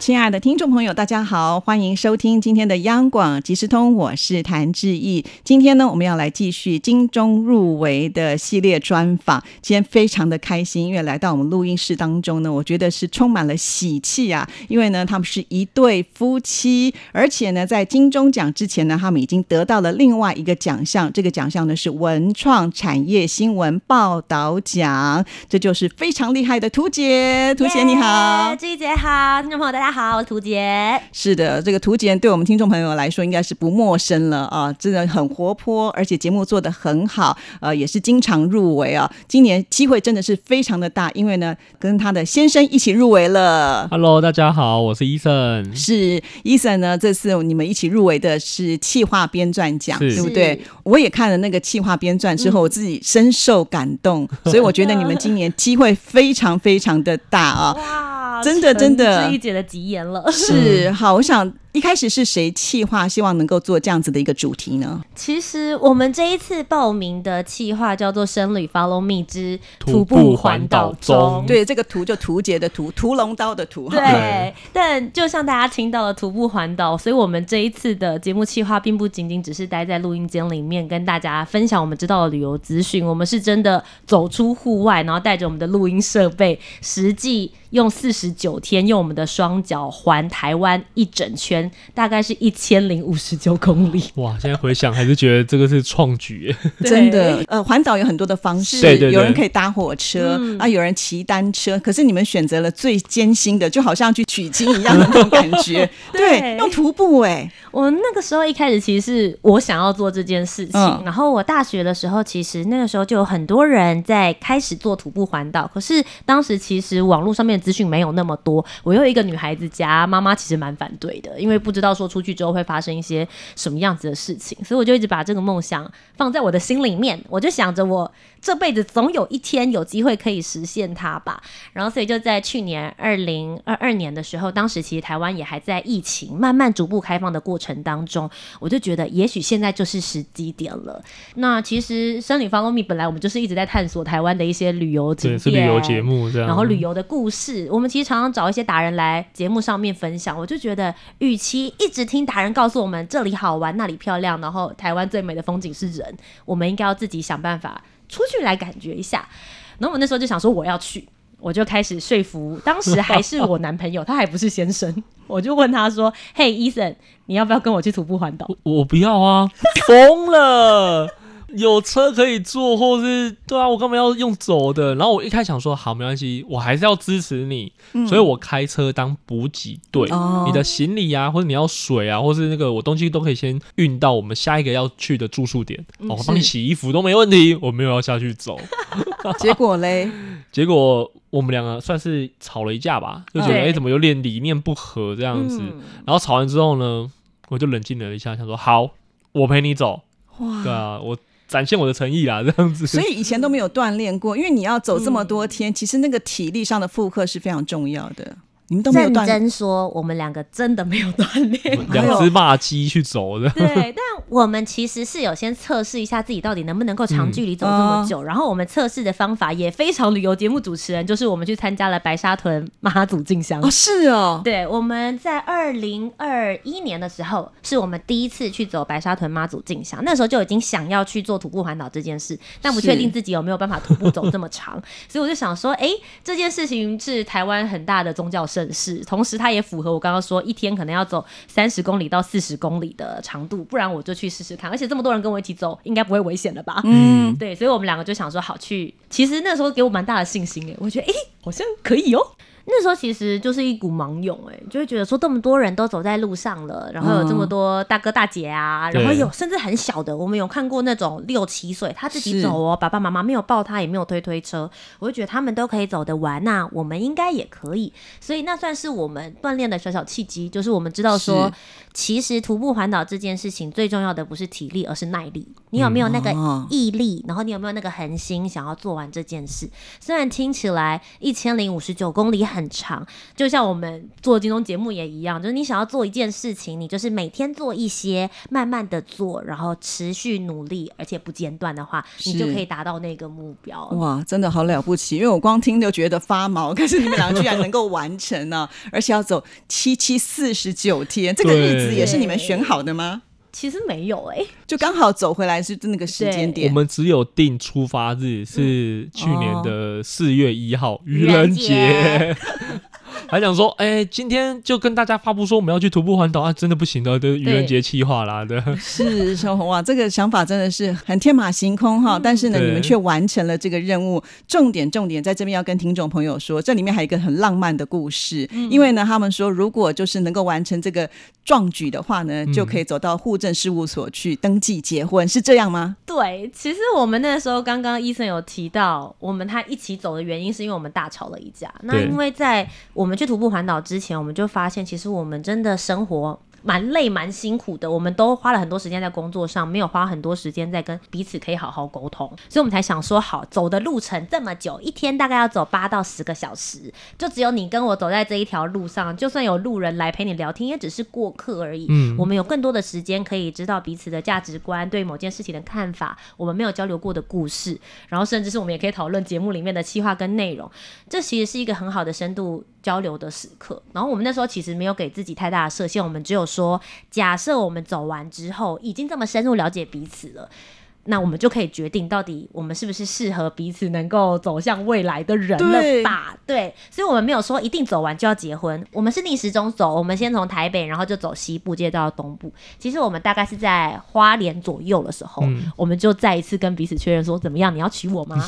亲爱的听众朋友，大家好，欢迎收听今天的央广即时通，我是谭志毅。今天呢，我们要来继续金钟入围的系列专访。今天非常的开心，因为来到我们录音室当中呢，我觉得是充满了喜气啊。因为呢，他们是一对夫妻，而且呢，在金钟奖之前呢，他们已经得到了另外一个奖项，这个奖项呢是文创产业新闻报道奖。这就是非常厉害的图姐，图姐你好，志毅姐好，听众朋友大家。好，我是涂杰。是的，这个涂杰对我们听众朋友来说应该是不陌生了啊，真的很活泼，而且节目做得很好，呃，也是经常入围啊。今年机会真的是非常的大，因为呢，跟他的先生一起入围了。Hello，大家好，我是伊森。是伊森呢，这次你们一起入围的是企划编撰奖，对不对？我也看了那个企划编撰之后，我自己深受感动，所以我觉得你们今年机会非常非常的大啊。真的，真的，志毅姐的吉言了。是好，我想。一开始是谁企划，希望能够做这样子的一个主题呢？其实我们这一次报名的企划叫做《生旅 Follow Me 之徒步环岛中》。对，这个“图就图节的“图”，屠龙刀的“图”。对，但就像大家听到了徒步环岛，所以我们这一次的节目企划并不仅仅只是待在录音间里面跟大家分享我们知道的旅游资讯，我们是真的走出户外，然后带着我们的录音设备，实际用四十九天用我们的双脚环台湾一整圈。大概是一千零五十九公里。哇！现在回想还是觉得这个是创举，真的。呃，环岛有很多的方式，对对，有人可以搭火车啊，有人骑单车。可是你们选择了最艰辛的，就好像去取经一样的 那种感觉。对，用徒步哎。我那个时候一开始其实是我想要做这件事情，然后我大学的时候其实那个时候就有很多人在开始做徒步环岛。可是当时其实网络上面的资讯没有那么多，我又一个女孩子家，妈妈其实蛮反对的，因为会不知道说出去之后会发生一些什么样子的事情，所以我就一直把这个梦想放在我的心里面。我就想着我这辈子总有一天有机会可以实现它吧。然后所以就在去年二零二二年的时候，当时其实台湾也还在疫情慢慢逐步开放的过程当中，我就觉得也许现在就是时机点了。那其实《生理 Follow Me》本来我们就是一直在探索台湾的一些旅游景点、旅游节目这样，然后旅游的故事，我们其实常常找一些达人来节目上面分享。我就觉得，与其一直听达人告诉我们这里好玩、那里漂亮，然后台湾最美的风景是人，我们应该要自己想办法出去来感觉一下。然后我那时候就想说，我要去。我就开始说服，当时还是我男朋友，他还不是先生。我就问他说：“嘿，伊森，你要不要跟我去徒步环岛？”我不要啊，疯了。有车可以坐，或是对啊，我干嘛要用走的？然后我一开始想说，好，没关系，我还是要支持你，所以我开车当补给队。你的行李啊，或者你要水啊，或是那个我东西都可以先运到我们下一个要去的住宿点。我帮你洗衣服都没问题，我没有要下去走。结果嘞？结果我们两个算是吵了一架吧，就觉得哎，怎么有点理念不合这样子。然后吵完之后呢，我就冷静了一下，想说好，我陪你走。哇，对啊，我。展现我的诚意啦，这样子。所以以前都没有锻炼过，因为你要走这么多天，其实那个体力上的负荷是非常重要的。你们都没有认真说，我们两个真的没有锻炼，两只骂鸡去走的。对，但我们其实是有先测试一下自己到底能不能够长距离走这么久。然后我们测试的方法也非常旅游节目主持人，就是我们去参加了白沙屯妈祖进香。哦，是哦。对，我们在二零二一年的时候，是我们第一次去走白沙屯妈祖进香。那时候就已经想要去做徒步环岛这件事，但不确定自己有没有办法徒步走这么长。所以我就想说，哎，这件事情是台湾很大的宗教盛。正式，同时它也符合我刚刚说一天可能要走三十公里到四十公里的长度，不然我就去试试看。而且这么多人跟我一起走，应该不会危险了吧？嗯，对，所以我们两个就想说好去。其实那时候给我蛮大的信心诶，我觉得哎，好像可以哦。那时候其实就是一股盲涌，哎，就会觉得说这么多人都走在路上了，然后有这么多大哥大姐啊，然后有甚至很小的，我们有看过那种六七岁他自己走哦，爸爸妈妈没有抱他，也没有推推车，我就觉得他们都可以走得完那我们应该也可以，所以那算是我们锻炼的小小契机，就是我们知道说，其实徒步环岛这件事情最重要的不是体力，而是耐力。你有没有那个哦毅力，然后你有没有那个恒心，想要做完这件事？虽然听起来一千零五十九公里很长，就像我们做金钟节目也一样，就是你想要做一件事情，你就是每天做一些，慢慢的做，然后持续努力，而且不间断的话，你就可以达到那个目标。哇，真的好了不起！因为我光听就觉得发毛，可是你们俩居然能够完成呢、而且要走七七四十九天，这个日子也是你们选好的吗？其实没有哎、就刚好走回来是那个时间点。我。们只有定出发日是去年的四月一号，愚愚人节。还想说，哎、今天就跟大家发布说我们要去徒步环岛啊，真的不行的，这愚人节气话啦的。是小红啊，这个想法真的是很天马行空哈。但是呢，你们却完成了这个任务。重点重点在这边要跟听众朋友说，这里面还有一个很浪漫的故事。因为呢，他们说如果就是能够完成这个壮举的话呢，就可以走到户政事务所去登记结婚，是这样吗？对，其实我们那时候刚刚医生有提到，我们他一起走的原因是因为我们大吵了一架。那因为在我们去徒步环岛之前，我们就发现其实我们真的生活。蛮累蛮辛苦的，我们都花了很多时间在工作上，没有花很多时间在跟彼此可以好好沟通，所以我们才想说，好走的路程这么久，一天大概要走八到十个小时，就只有你跟我走在这一条路上，就算有路人来陪你聊天，也只是过客而已。嗯我们有更多的时间可以知道彼此的价值观，对某件事情的看法，我们没有交流过的故事，然后甚至是我们也可以讨论节目里面的企划跟内容，这其实是一个很好的深度交流的时刻。然后我们那时候其实没有给自己太大的设限，我们只有说，假设我们走完之后已经这么深入了解彼此了。那我们就可以决定到底我们是不是适合彼此能够走向未来的人了吧？对，所以我们没有说一定走完就要结婚，我们是逆时钟走，我们先从台北，然后就走西部，接着到东部。其实我们大概是在花莲左右的时候，嗯我们就再一次跟彼此确认说，怎么样？你要娶我吗？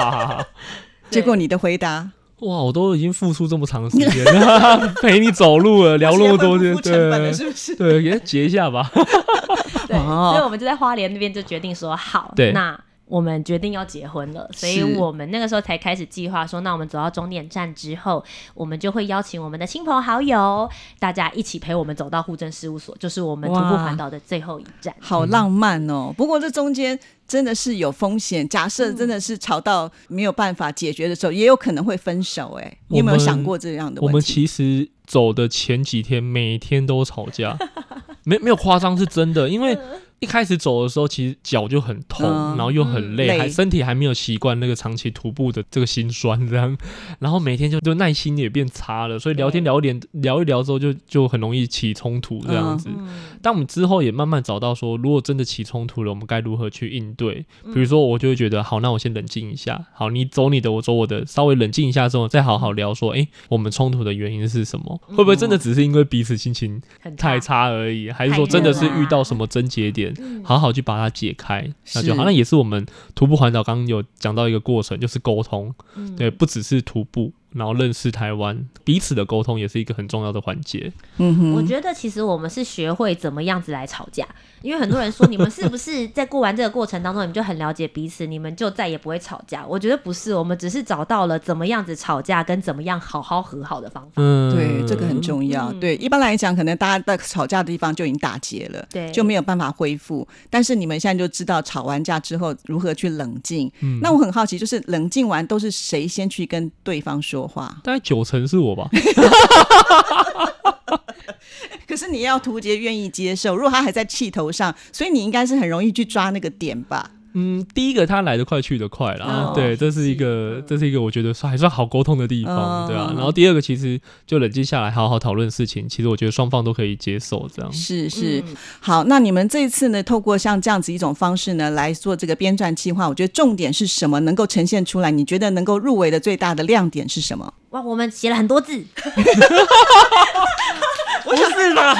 结果你的回答哇，我都已经付出这么长时间了，陪你走路了，聊那么多天，结婚不付成本了，对是不是？对，给他结一下吧。对，哦所以我们就在花莲那边就决定说，好，对那我们决定要结婚了，所以我们那个时候才开始计划说，那我们走到终点站之后，我们就会邀请我们的亲朋好友，大家一起陪我们走到户政事务所，就是我们徒步哇环岛的最后一站。好浪漫哦！不过这中间真的是有风险，假设真的是吵到没有办法解决的时候，也有可能会分手。哎，你有没有想过这样的我们？其实走的前几天，每天都吵架，没没有夸张，是真的。因为一开始走的时候，其实脚就很痛，嗯然后又很累，累还身体还没有习惯那个长期徒步的这个心酸，这样，然后每天就就耐心也变差了，所以聊天聊一点聊一聊之后就，就很容易起冲突这样子。嗯，但我们之后也慢慢找到说，如果真的起冲突了，我们该如何去应对？嗯比如说，我就会觉得，好，那我先冷静一下，好，你走你的，我走我的，稍微冷静一下之后，再好好聊说，诶，我们冲突的原因是什么？会不会真的只是因为彼此心情太差而已？还是说真的是遇到什么症结点，嗯好好去把它解开，那就好。是那也是我们徒步环岛刚刚有讲到一个过程，就是沟通，嗯对，不只是徒步。然后认识台湾，彼此的沟通也是一个很重要的环节。嗯哼，我觉得其实我们是学会怎么样子来吵架，因为很多人说你们是不是在过完这个过程当中，你们就很了解彼此，你们就再也不会吵架。我觉得不是，我们只是找到了怎么样子吵架跟怎么样好好和好的方法。嗯，对，这个很重要。嗯对，一般来讲，可能大家在吵架的地方就已经打结了，对就没有办法恢复。但是你们现在就知道吵完架之后如何去冷静。嗯那我很好奇，就是冷静完都是谁先去跟对方说话？大概九成是我吧。可是你要图杰愿意接受，如果他还在气头上，所以你应该是很容易去抓那个点吧？嗯，第一个他来得快去得快啦，哦对，这是一个这是一个我觉得算还算好沟通的地方，嗯对啊。然后第二个其实就冷静下来，好好讨论事情，其实我觉得双方都可以接受这样。是是，嗯好，那你们这一次呢，透过像这样子一种方式呢，来做这个编撰计划，我觉得重点是什么？能够呈现出来？你觉得能够入围的最大的亮点是什么？哇，我们写了很多字。不是啦，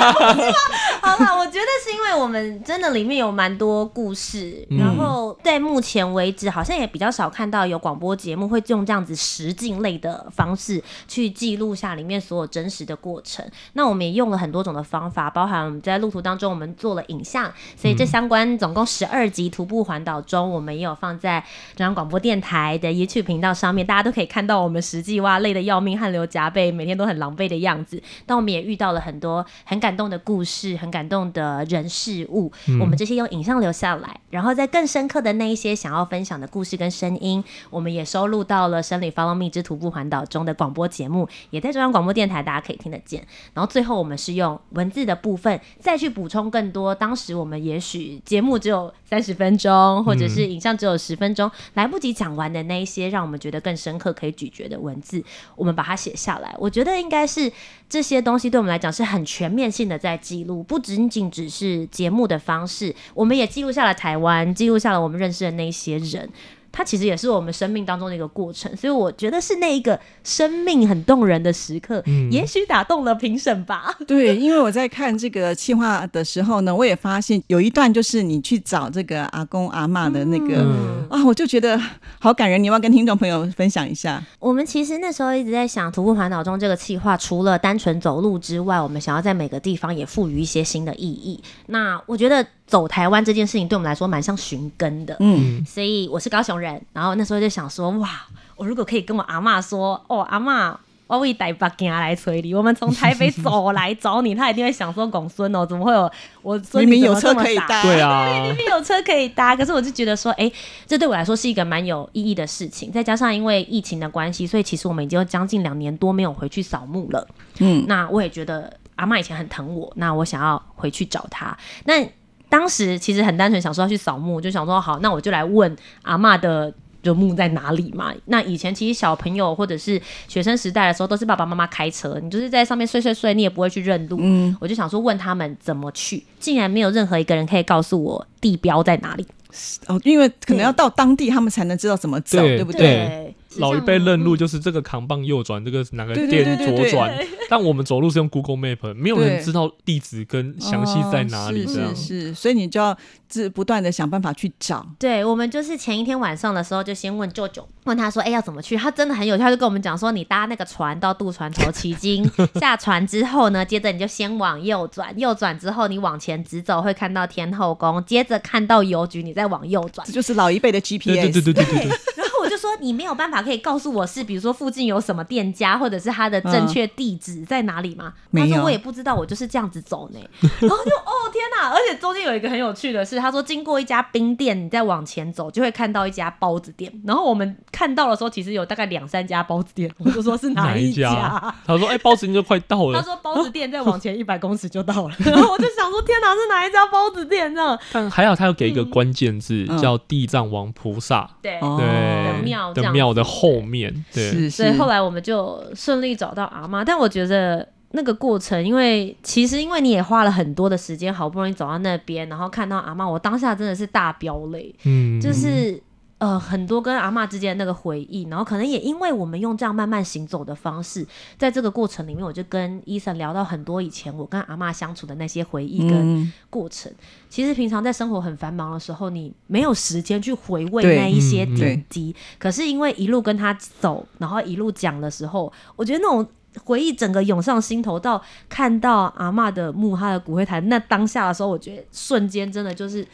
好了，我是因为我们真的里面有蛮多故事，嗯然后在目前为止好像也比较少看到有广播节目会用这样子实境类的方式去记录下里面所有真实的过程。那我们也用了很多种的方法，包含我们在路途当中我们做了影像，所以这相关总共十二集徒步环岛中，我们也有放在中央广播电台的 YouTube 频道上面，大家都可以看到我们实际哇累得要命、汗流浃背，每天都很狼狈的样子。但我们也遇到了很多很感动的故事，很感感动的人事物，嗯我们这些用影像留下来，然后在更深刻的那一些想要分享的故事跟声音，我们也收录到了《生理 Follow Me 之徒步环岛》中的广播节目，也在中央广播电台大家可以听得见。然后最后我们是用文字的部分再去补充更多，当时我们也许节目只有三十分钟，或者是影像只有十分钟，来不及讲完的那一些让我们觉得更深刻、可以咀嚼的文字，我们把它写下来。我觉得应该是这些东西对我们来讲是很全面性的在记录，不仅仅只是节目的方式，我们也记录下了台湾，记录下了我们认识的那些人。它其实也是我们生命当中的一个过程，所以我觉得是那一个生命很动人的时刻，也许打动了评审吧。对，因为我在看这个企划的时候呢，我也发现有一段就是你去找这个阿公阿妈的那个、嗯啊，我就觉得好感人，你要不要跟听众朋友分享一下？我们其实那时候一直在想，徒步环岛中这个企划，除了单纯走路之外，我们想要在每个地方也赋予一些新的意义。那我觉得走台湾这件事情对我们来说蛮像寻根的，嗯，所以我是高雄人，然后那时候就想说，哇，我如果可以跟我阿嬷说，哦，阿嬷。我为台北行来催你，我们从台北走来找你，他一定会想说：“公孙哦，怎么会有我明明有车可以搭，对啊，明明有车可以搭，可是我就觉得说，哎、这对我来说是一个蛮有意义的事情。再加上因为疫情的关系，所以其实我们已经有将近两年多没有回去扫墓了。嗯，那我也觉得阿妈以前很疼我，那我想要回去找她。那当时其实很单纯想说要去扫墓，就想说好，那我就来问阿妈的。就墓在哪里嘛？那以前其实小朋友或者是学生时代的时候，都是爸爸妈妈开车，你就是在上面睡睡睡，你也不会去认路。嗯，我就想说问他们怎么去，竟然没有任何一个人可以告诉我地标在哪里。哦，因为可能要到当地，他们才能知道怎么走，对对不对？对老一辈认路就就是这个扛棒右转，这个哪个店左转，但我们走路是用 Google Map，没有人知道地址跟详细在哪里哦这样。是是是，所以你就要自不断的想办法去找。对我们就是前一天晚上的时候，就先问舅舅，问他说：“哎、要怎么去？”他真的很有趣，他就跟我们讲说：“你搭那个船到渡船头旗津，下船之后呢，接着你就先往右转，右转之后你往前直走会看到天后宫，接着看到邮局，你再往右转这。就是老一辈的 GPS。对对对对对你没有办法可以告诉我是，比如说附近有什么店家，或者是他的正确地址在哪里吗？没有他说我也不知道，我就是这样子走呢。然后就哦天哪！而且中间有一个很有趣的是，他说经过一家冰店，你再往前走就会看到一家包子店。然后我们看到的时候，其实有大概两三家包子店，我就说是哪哪一家？家？他说：“哎，包子店就快到了他。说包子店再往前一百公尺就到了，然后我就想说天哪，是哪一家包子店这样？”但还好他有给一个关键字嗯叫地藏王菩萨，对，哦对的庙的庙的后面，对，是所以。后来我们就顺利找到阿妈，但我觉得那个过程，因为其实因为你也花了很多的时间，好不容易走到那边，然后看到阿妈，我当下真的是大飙泪，嗯，就是。呃，很多跟阿嬷之间的那个回忆，然后可能也因为我们用这样慢慢行走的方式，在这个过程里面，我就跟医生聊到很多以前我跟阿嬷相处的那些回忆跟嗯，过程。其实平常在生活很繁忙的时候，你没有时间去回味那一些嗯点滴。可是因为一路跟他走，然后一路讲的时候，我觉得那种。回忆整个涌上心头，到看到阿嬷的墓，她的骨灰坛，那当下的时候，我觉得瞬间真的就是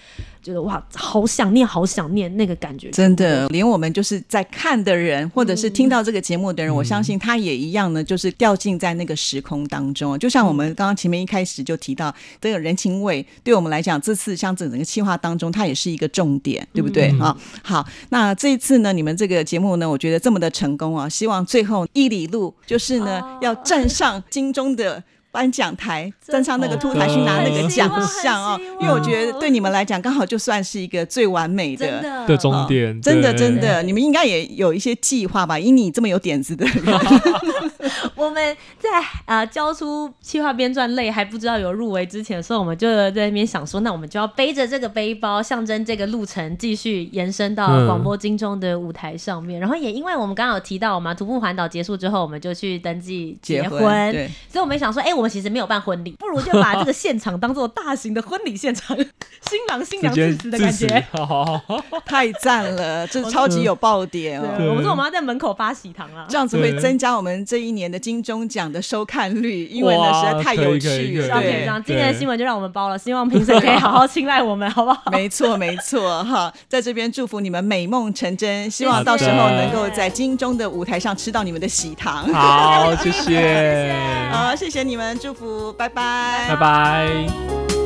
觉得哇，好想念，好想念那个感觉。真的，连我们就是在看的人，或者是听到这个节目的人，我相信他也一样呢，就是掉进在那个时空当中。就像我们刚刚前面一开始就提到，这个人情味对我们来讲，这次像整个计划当中，它也是一个重点，对不对嗯啊？好，那这一次呢，你们这个节目呢，我觉得这么的成功啊，希望最后一里路就是呢，哦要站上金钟的。颁奖台，站上那个凸台去拿那个奖项哦因为我觉得对你们来讲，刚好就算是一个最完美的的。终点，真的真的，你们应该也有一些计划吧？以你这么有点子的人，我们在呃交出企划编撰类还不知道有入围之前的时候，我们就在那边想说，那我们就要背着这个背包，象征这个路程继续延伸到嗯广播金钟的舞台上面。然后也因为我们刚刚有提到嘛，徒步环岛结束之后，我们就去登记结婚对，所以我们想说，哎、我们其实没有办婚礼，不如就把这个现场当做大型的婚礼现场，新郎新娘致辞的感觉。好好好好，太赞了，这超级有爆点哦。对，我们说我们要在门口发喜糖啊。这样子会增加我们这一年的金钟奖的收看率，因为呢哇实在太有趣了。对今天的新闻就让我们包了，希望评审可以好好青睐我们，好不好？没错没错哈，在这边祝福你们美梦成真，希望到时候能够在金钟的舞台上吃到你们的喜糖。好，谢谢，好，谢谢你们，祝福，拜拜，拜拜。